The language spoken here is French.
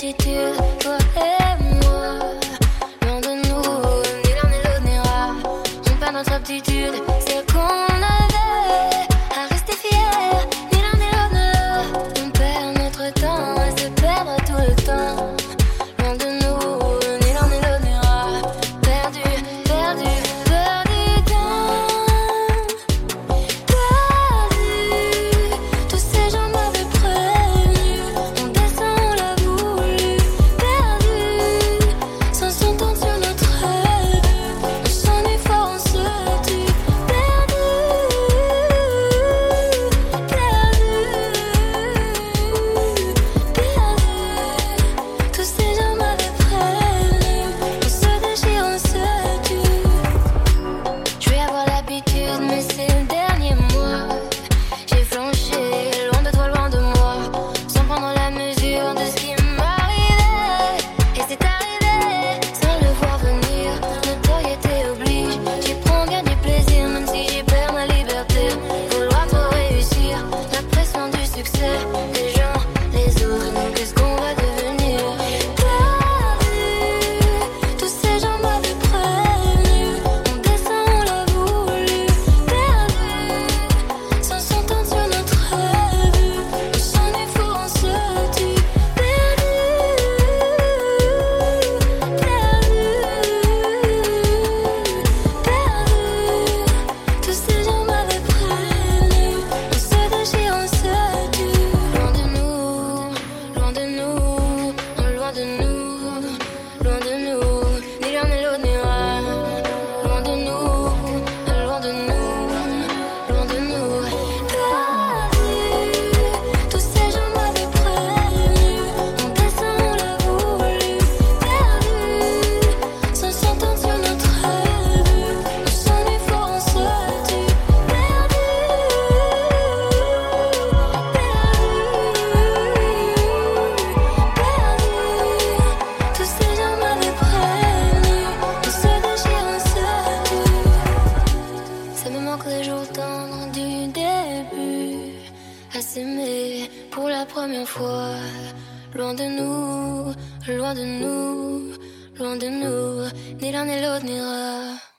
toi et moi. L'un de nous, ni l'un ni l'autre n'ira. On perd notre aptitude, c'est qu'on a все s'aimer pour la première fois. Loin de nous, loin de nous, loin de nous, ni l'un ni l'autre n'ira.